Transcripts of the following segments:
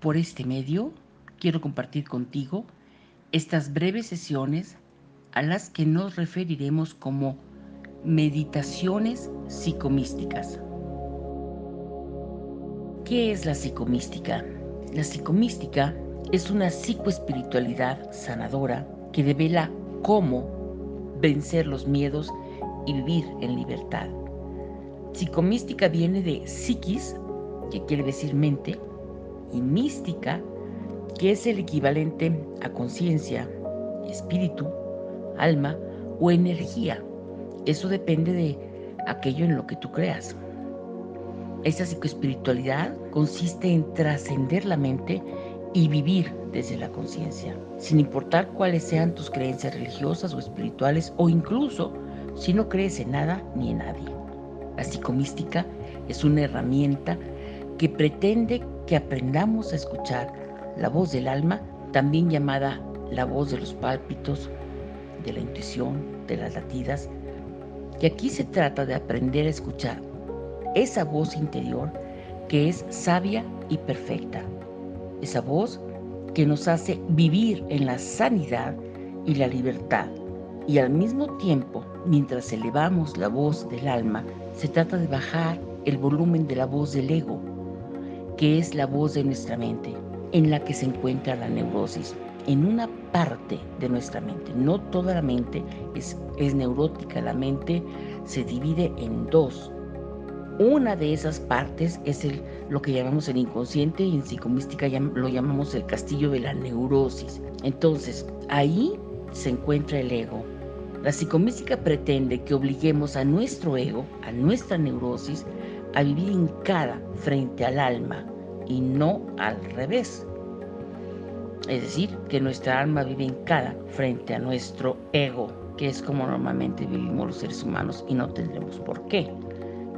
por este medio quiero compartir contigo estas breves sesiones a las que nos referiremos como meditaciones psicomísticas. ¿Qué es la psicomística? La psicomística es una psicoespiritualidad sanadora que devela cómo vencer los miedos y vivir en libertad. Psicomística viene de psiquis, que quiere decir mente, y mística, que es el equivalente a conciencia, espíritu, alma o energía. Eso depende de aquello en lo que tú creas. Esa psicoespiritualidad consiste en trascender la mente y vivir desde la conciencia, sin importar cuáles sean tus creencias religiosas o espirituales o incluso si no crees en nada ni en nadie. La psicomística es una herramienta que pretende que aprendamos a escuchar la voz del alma, también llamada la voz de los pálpitos, de la intuición, de las latidas. Y aquí se trata de aprender a escuchar esa voz interior que es sabia y perfecta. Esa voz que nos hace vivir en la sanidad y la libertad. Y al mismo tiempo, mientras elevamos la voz del alma, se trata de bajar el volumen de la voz del ego, que es la voz de nuestra mente, en la que se encuentra la neurosis, en una parte de nuestra mente. No toda la mente es, es neurótica, la mente se divide en dos. Una de esas partes es el, lo que llamamos el inconsciente y en psicomística lo llamamos el castillo de la neurosis. Entonces, ahí se encuentra el ego. La psicomística pretende que obliguemos a nuestro ego, a nuestra neurosis, a vivir en cada frente al alma y no al revés. Es decir, que nuestra alma vive en cada frente a nuestro ego, que es como normalmente vivimos los seres humanos y no tendremos por qué,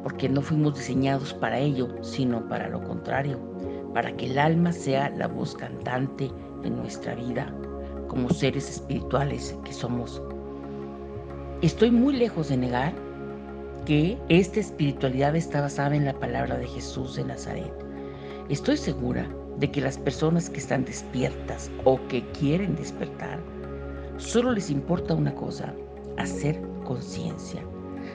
porque no fuimos diseñados para ello, sino para lo contrario, para que el alma sea la voz cantante en nuestra vida, como seres espirituales que somos. Estoy muy lejos de negar que esta espiritualidad está basada en la palabra de Jesús de Nazaret. Estoy segura de que las personas que están despiertas o que quieren despertar, solo les importa una cosa, hacer conciencia.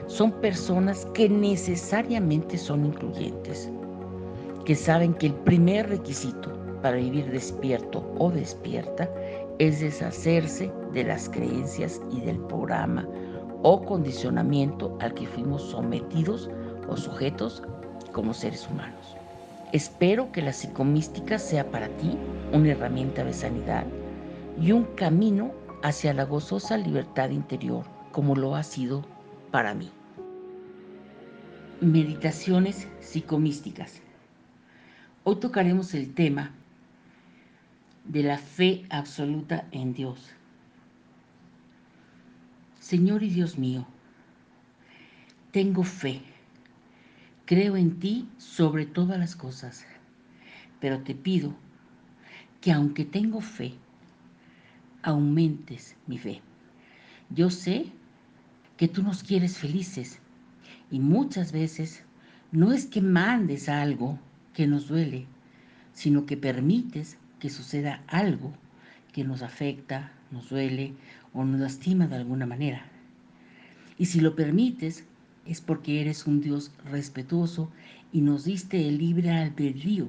Son personas que necesariamente son incluyentes, que saben que el primer requisito para vivir despierto o despierta es deshacerse de las creencias y del programa o condicionamiento al que fuimos sometidos o sujetos como seres humanos. Espero que la psicomística sea para ti una herramienta de sanidad y un camino hacia la gozosa libertad interior, como lo ha sido para mí. Meditaciones psicomísticas. Hoy tocaremos el tema de la fe absoluta en Dios. Señor y Dios mío, tengo fe, creo en ti sobre todas las cosas, pero te pido que aunque tengo fe, aumentes mi fe. Yo sé que tú nos quieres felices y muchas veces no es que mandes algo que nos duele, sino que permites que suceda algo que nos afecta, nos duele o nos lastima de alguna manera. Y si lo permites, es porque eres un Dios respetuoso y nos diste el libre albedrío.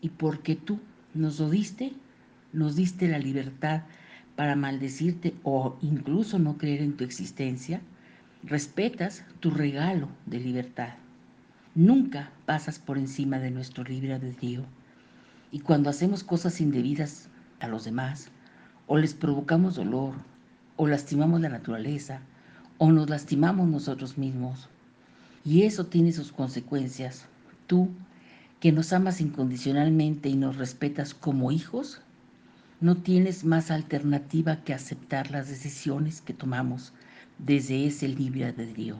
Y porque tú nos lo diste, nos diste la libertad para maldecirte o incluso no creer en tu existencia, respetas tu regalo de libertad. Nunca pasas por encima de nuestro libre albedrío. Y cuando hacemos cosas indebidas a los demás, o les provocamos dolor, o lastimamos la naturaleza, o nos lastimamos nosotros mismos. Y eso tiene sus consecuencias. Tú, que nos amas incondicionalmente y nos respetas como hijos, no tienes más alternativa que aceptar las decisiones que tomamos desde ese libre albedrío,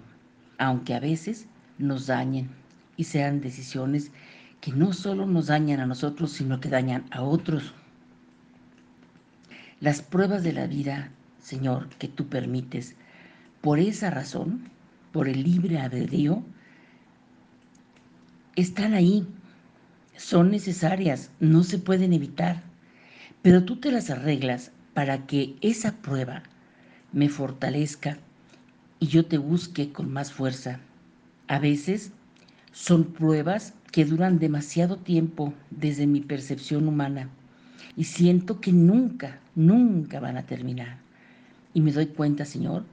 aunque a veces nos dañen y sean decisiones que no solo nos dañan a nosotros, sino que dañan a otros. Las pruebas de la vida, Señor, que tú permites, por esa razón, por el libre albedrío, están ahí son necesarias, no se pueden evitar, pero tú te las arreglas para que esa prueba me fortalezca y yo te busque con más fuerza. A veces son pruebas que duran demasiado tiempo desde mi percepción humana y siento que nunca, nunca van a terminar. Y me doy cuenta, Señor,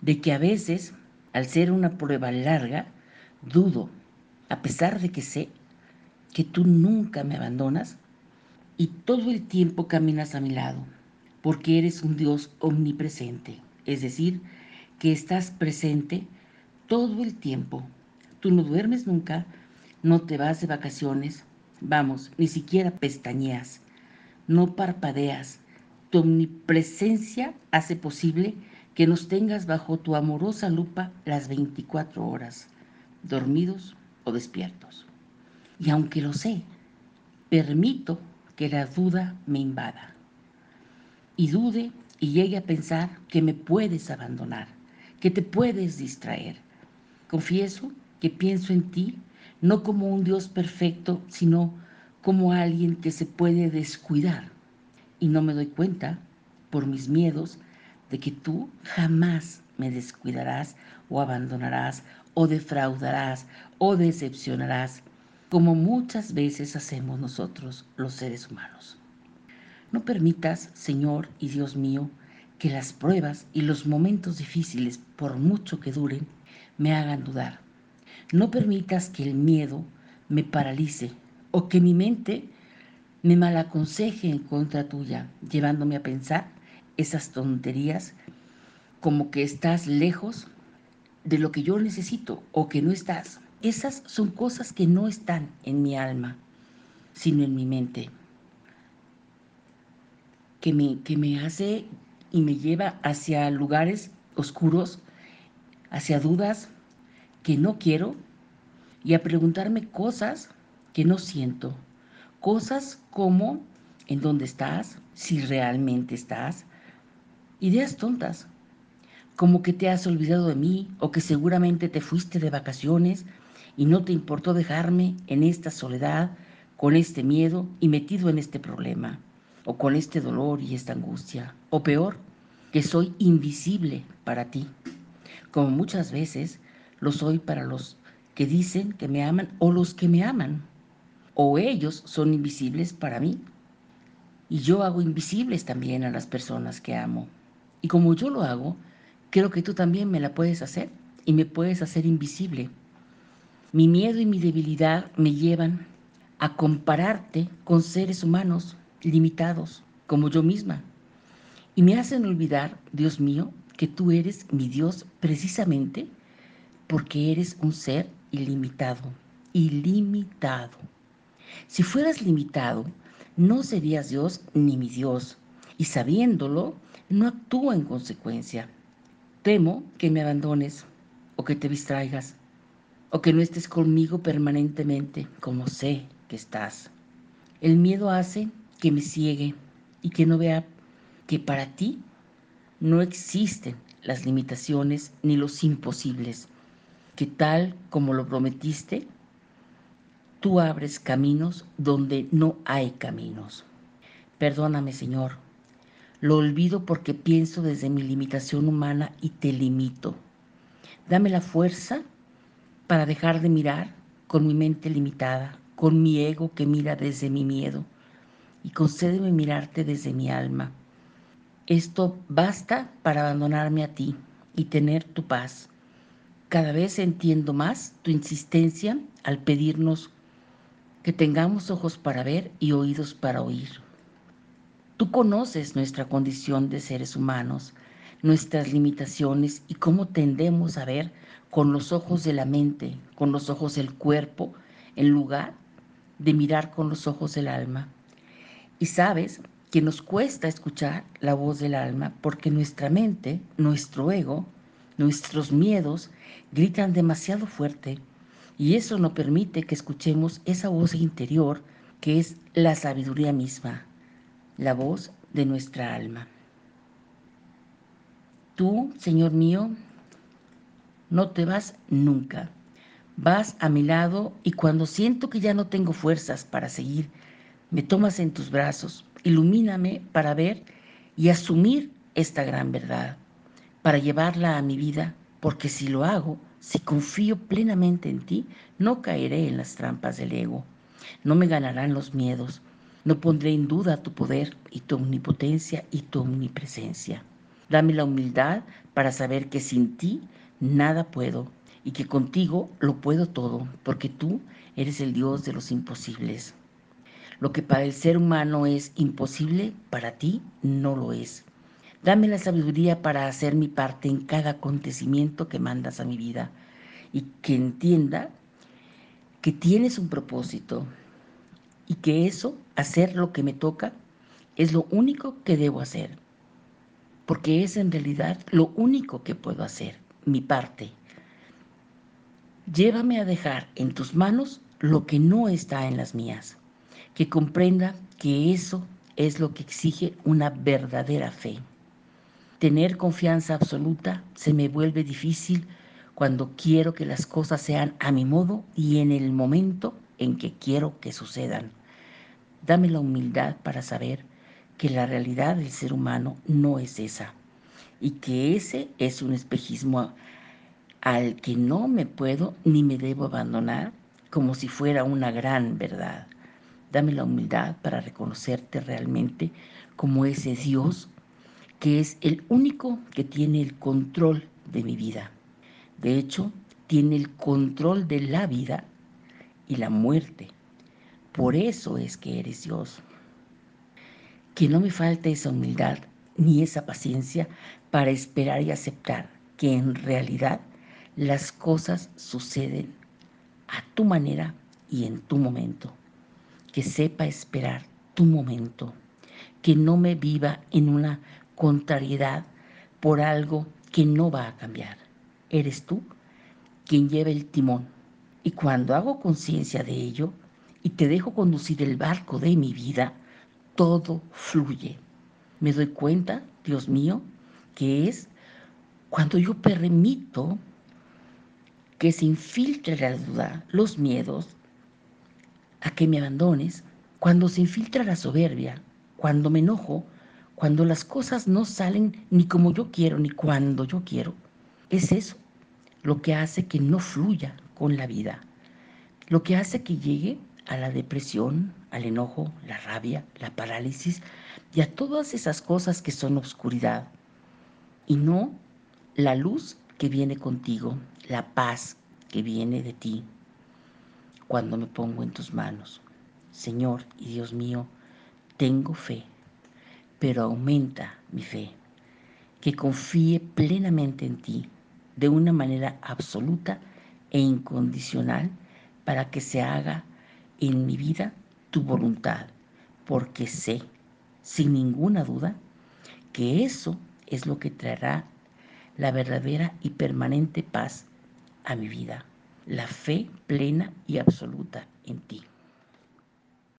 de que a veces, al ser una prueba larga, dudo, a pesar de que sé que tú nunca me abandonas y todo el tiempo caminas a mi lado, porque eres un Dios omnipresente, es decir, que estás presente todo el tiempo. Tú no duermes nunca, no te vas de vacaciones, vamos, ni siquiera pestañeas, no parpadeas. Tu omnipresencia hace posible que nos tengas bajo tu amorosa lupa las 24 horas, dormidos o despiertos. Y aunque lo sé, permito que la duda me invada. Y dude y llegue a pensar que me puedes abandonar, que te puedes distraer. Confieso que pienso en ti no como un Dios perfecto, sino como alguien que se puede descuidar. Y no me doy cuenta, por mis miedos, de que tú jamás me descuidarás o abandonarás o defraudarás o decepcionarás como muchas veces hacemos nosotros los seres humanos. No permitas, Señor y Dios mío, que las pruebas y los momentos difíciles, por mucho que duren, me hagan dudar. No permitas que el miedo me paralice o que mi mente me malaconseje en contra tuya, llevándome a pensar esas tonterías como que estás lejos de lo que yo necesito o que no estás. Esas son cosas que no están en mi alma, sino en mi mente, que me, que me hace y me lleva hacia lugares oscuros, hacia dudas que no quiero y a preguntarme cosas que no siento. Cosas como en dónde estás, si realmente estás. Ideas tontas, como que te has olvidado de mí o que seguramente te fuiste de vacaciones y no te importó dejarme en esta soledad, con este miedo y metido en este problema, o con este dolor y esta angustia, o peor, que soy invisible para ti, como muchas veces lo soy para los que dicen que me aman o los que me aman, o ellos son invisibles para mí, y yo hago invisibles también a las personas que amo. Y como yo lo hago, creo que tú también me la puedes hacer y me puedes hacer invisible mi miedo y mi debilidad me llevan a compararte con seres humanos limitados, como yo misma. Y me hacen olvidar, Dios mío, que tú eres mi Dios precisamente porque eres un ser ilimitado, ilimitado. Si fueras limitado, no serías Dios ni mi Dios, y sabiéndolo, no actúo en consecuencia. Temo que me abandones o que te distraigas o que no estés conmigo permanentemente, como sé que estás. El miedo hace que me ciegue y que no vea que para ti no existen las limitaciones ni los imposibles, que tal como lo prometiste, tú abres caminos donde no hay caminos. Perdóname, Señor. Lo olvido porque pienso desde mi limitación humana y te limito. Dame la fuerza para dejar de mirar con mi mente limitada, con mi ego que mira desde mi miedo, y concédeme mirarte desde mi alma. Esto basta para abandonarme a ti y tener tu paz. Cada vez entiendo más tu insistencia al pedirnos que tengamos ojos para ver y oídos para oír. Tú conoces nuestra condición de seres humanos, nuestras limitaciones y cómo tendemos a ver con los ojos de la mente, con los ojos del cuerpo, en lugar de mirar con los ojos del alma. Y sabes que nos cuesta escuchar la voz del alma porque nuestra mente, nuestro ego, nuestros miedos gritan demasiado fuerte y eso no permite que escuchemos esa voz interior que es la sabiduría misma, la voz de nuestra alma. Tú, Señor mío, no te vas nunca, Vas a mi lado y cuando siento que ya no tengo fuerzas para seguir, me tomas en tus brazos, ilumíname para ver y asumir esta gran verdad, para llevarla a mi vida, porque si lo hago, si confío plenamente en ti, no caeré en las trampas del ego, no me ganarán los miedos, no pondré en duda tu poder y tu omnipotencia y tu omnipresencia. Dame la humildad para saber que sin ti nada puedo y que contigo lo puedo todo, porque tú eres el Dios de los imposibles. Lo que para el ser humano es imposible, para ti no lo es. Dame la sabiduría para hacer mi parte en cada acontecimiento que mandas a mi vida y que entienda que tienes un propósito y que eso, hacer lo que me toca, es lo único que debo hacer. Porque es en realidad lo único que puedo hacer, mi parte. Llévame a dejar en tus manos lo que no está en las mías. Que comprenda que eso es lo que exige una verdadera fe. Tener confianza absoluta se me vuelve difícil cuando quiero que las cosas sean a mi modo y en el momento en que quiero que sucedan. Dame la humildad para saber que la realidad del ser humano no es esa y que ese es un espejismo al que no me puedo ni me debo abandonar como si fuera una gran verdad. Dame la humildad para reconocerte realmente como ese Dios que es el único que tiene el control de mi vida. De hecho, tiene el control de la vida y la muerte. Por eso es que eres Dios. Que no me falte esa humildad ni esa paciencia para esperar y aceptar que en realidad las cosas suceden a tu manera y en tu momento. Que sepa esperar tu momento. Que no me viva en una contrariedad por algo que no va a cambiar. Eres tú quien lleva el timón. Y cuando hago conciencia de ello, y te dejo conducir el barco de mi vida, todo fluye. Me doy cuenta, Dios mío, que es cuando yo permito que se infiltre la duda, los miedos, a que me abandones, cuando se infiltra la soberbia, cuando me enojo, cuando las cosas no salen ni como yo quiero, ni cuando yo quiero. Es eso lo que hace que no fluya con la vida, lo que hace que llegue a la depresión, al enojo, la rabia, la parálisis y a todas esas cosas que son oscuridad y no la luz que viene contigo, la paz que viene de ti cuando me pongo en tus manos. Señor y Dios mío, tengo fe, pero aumenta mi fe, que confíe plenamente en ti de una manera absoluta e incondicional para que se haga en mi vida tu voluntad, porque sé, sin ninguna duda, que eso es lo que traerá la verdadera y permanente paz a mi vida, la fe plena y absoluta en ti.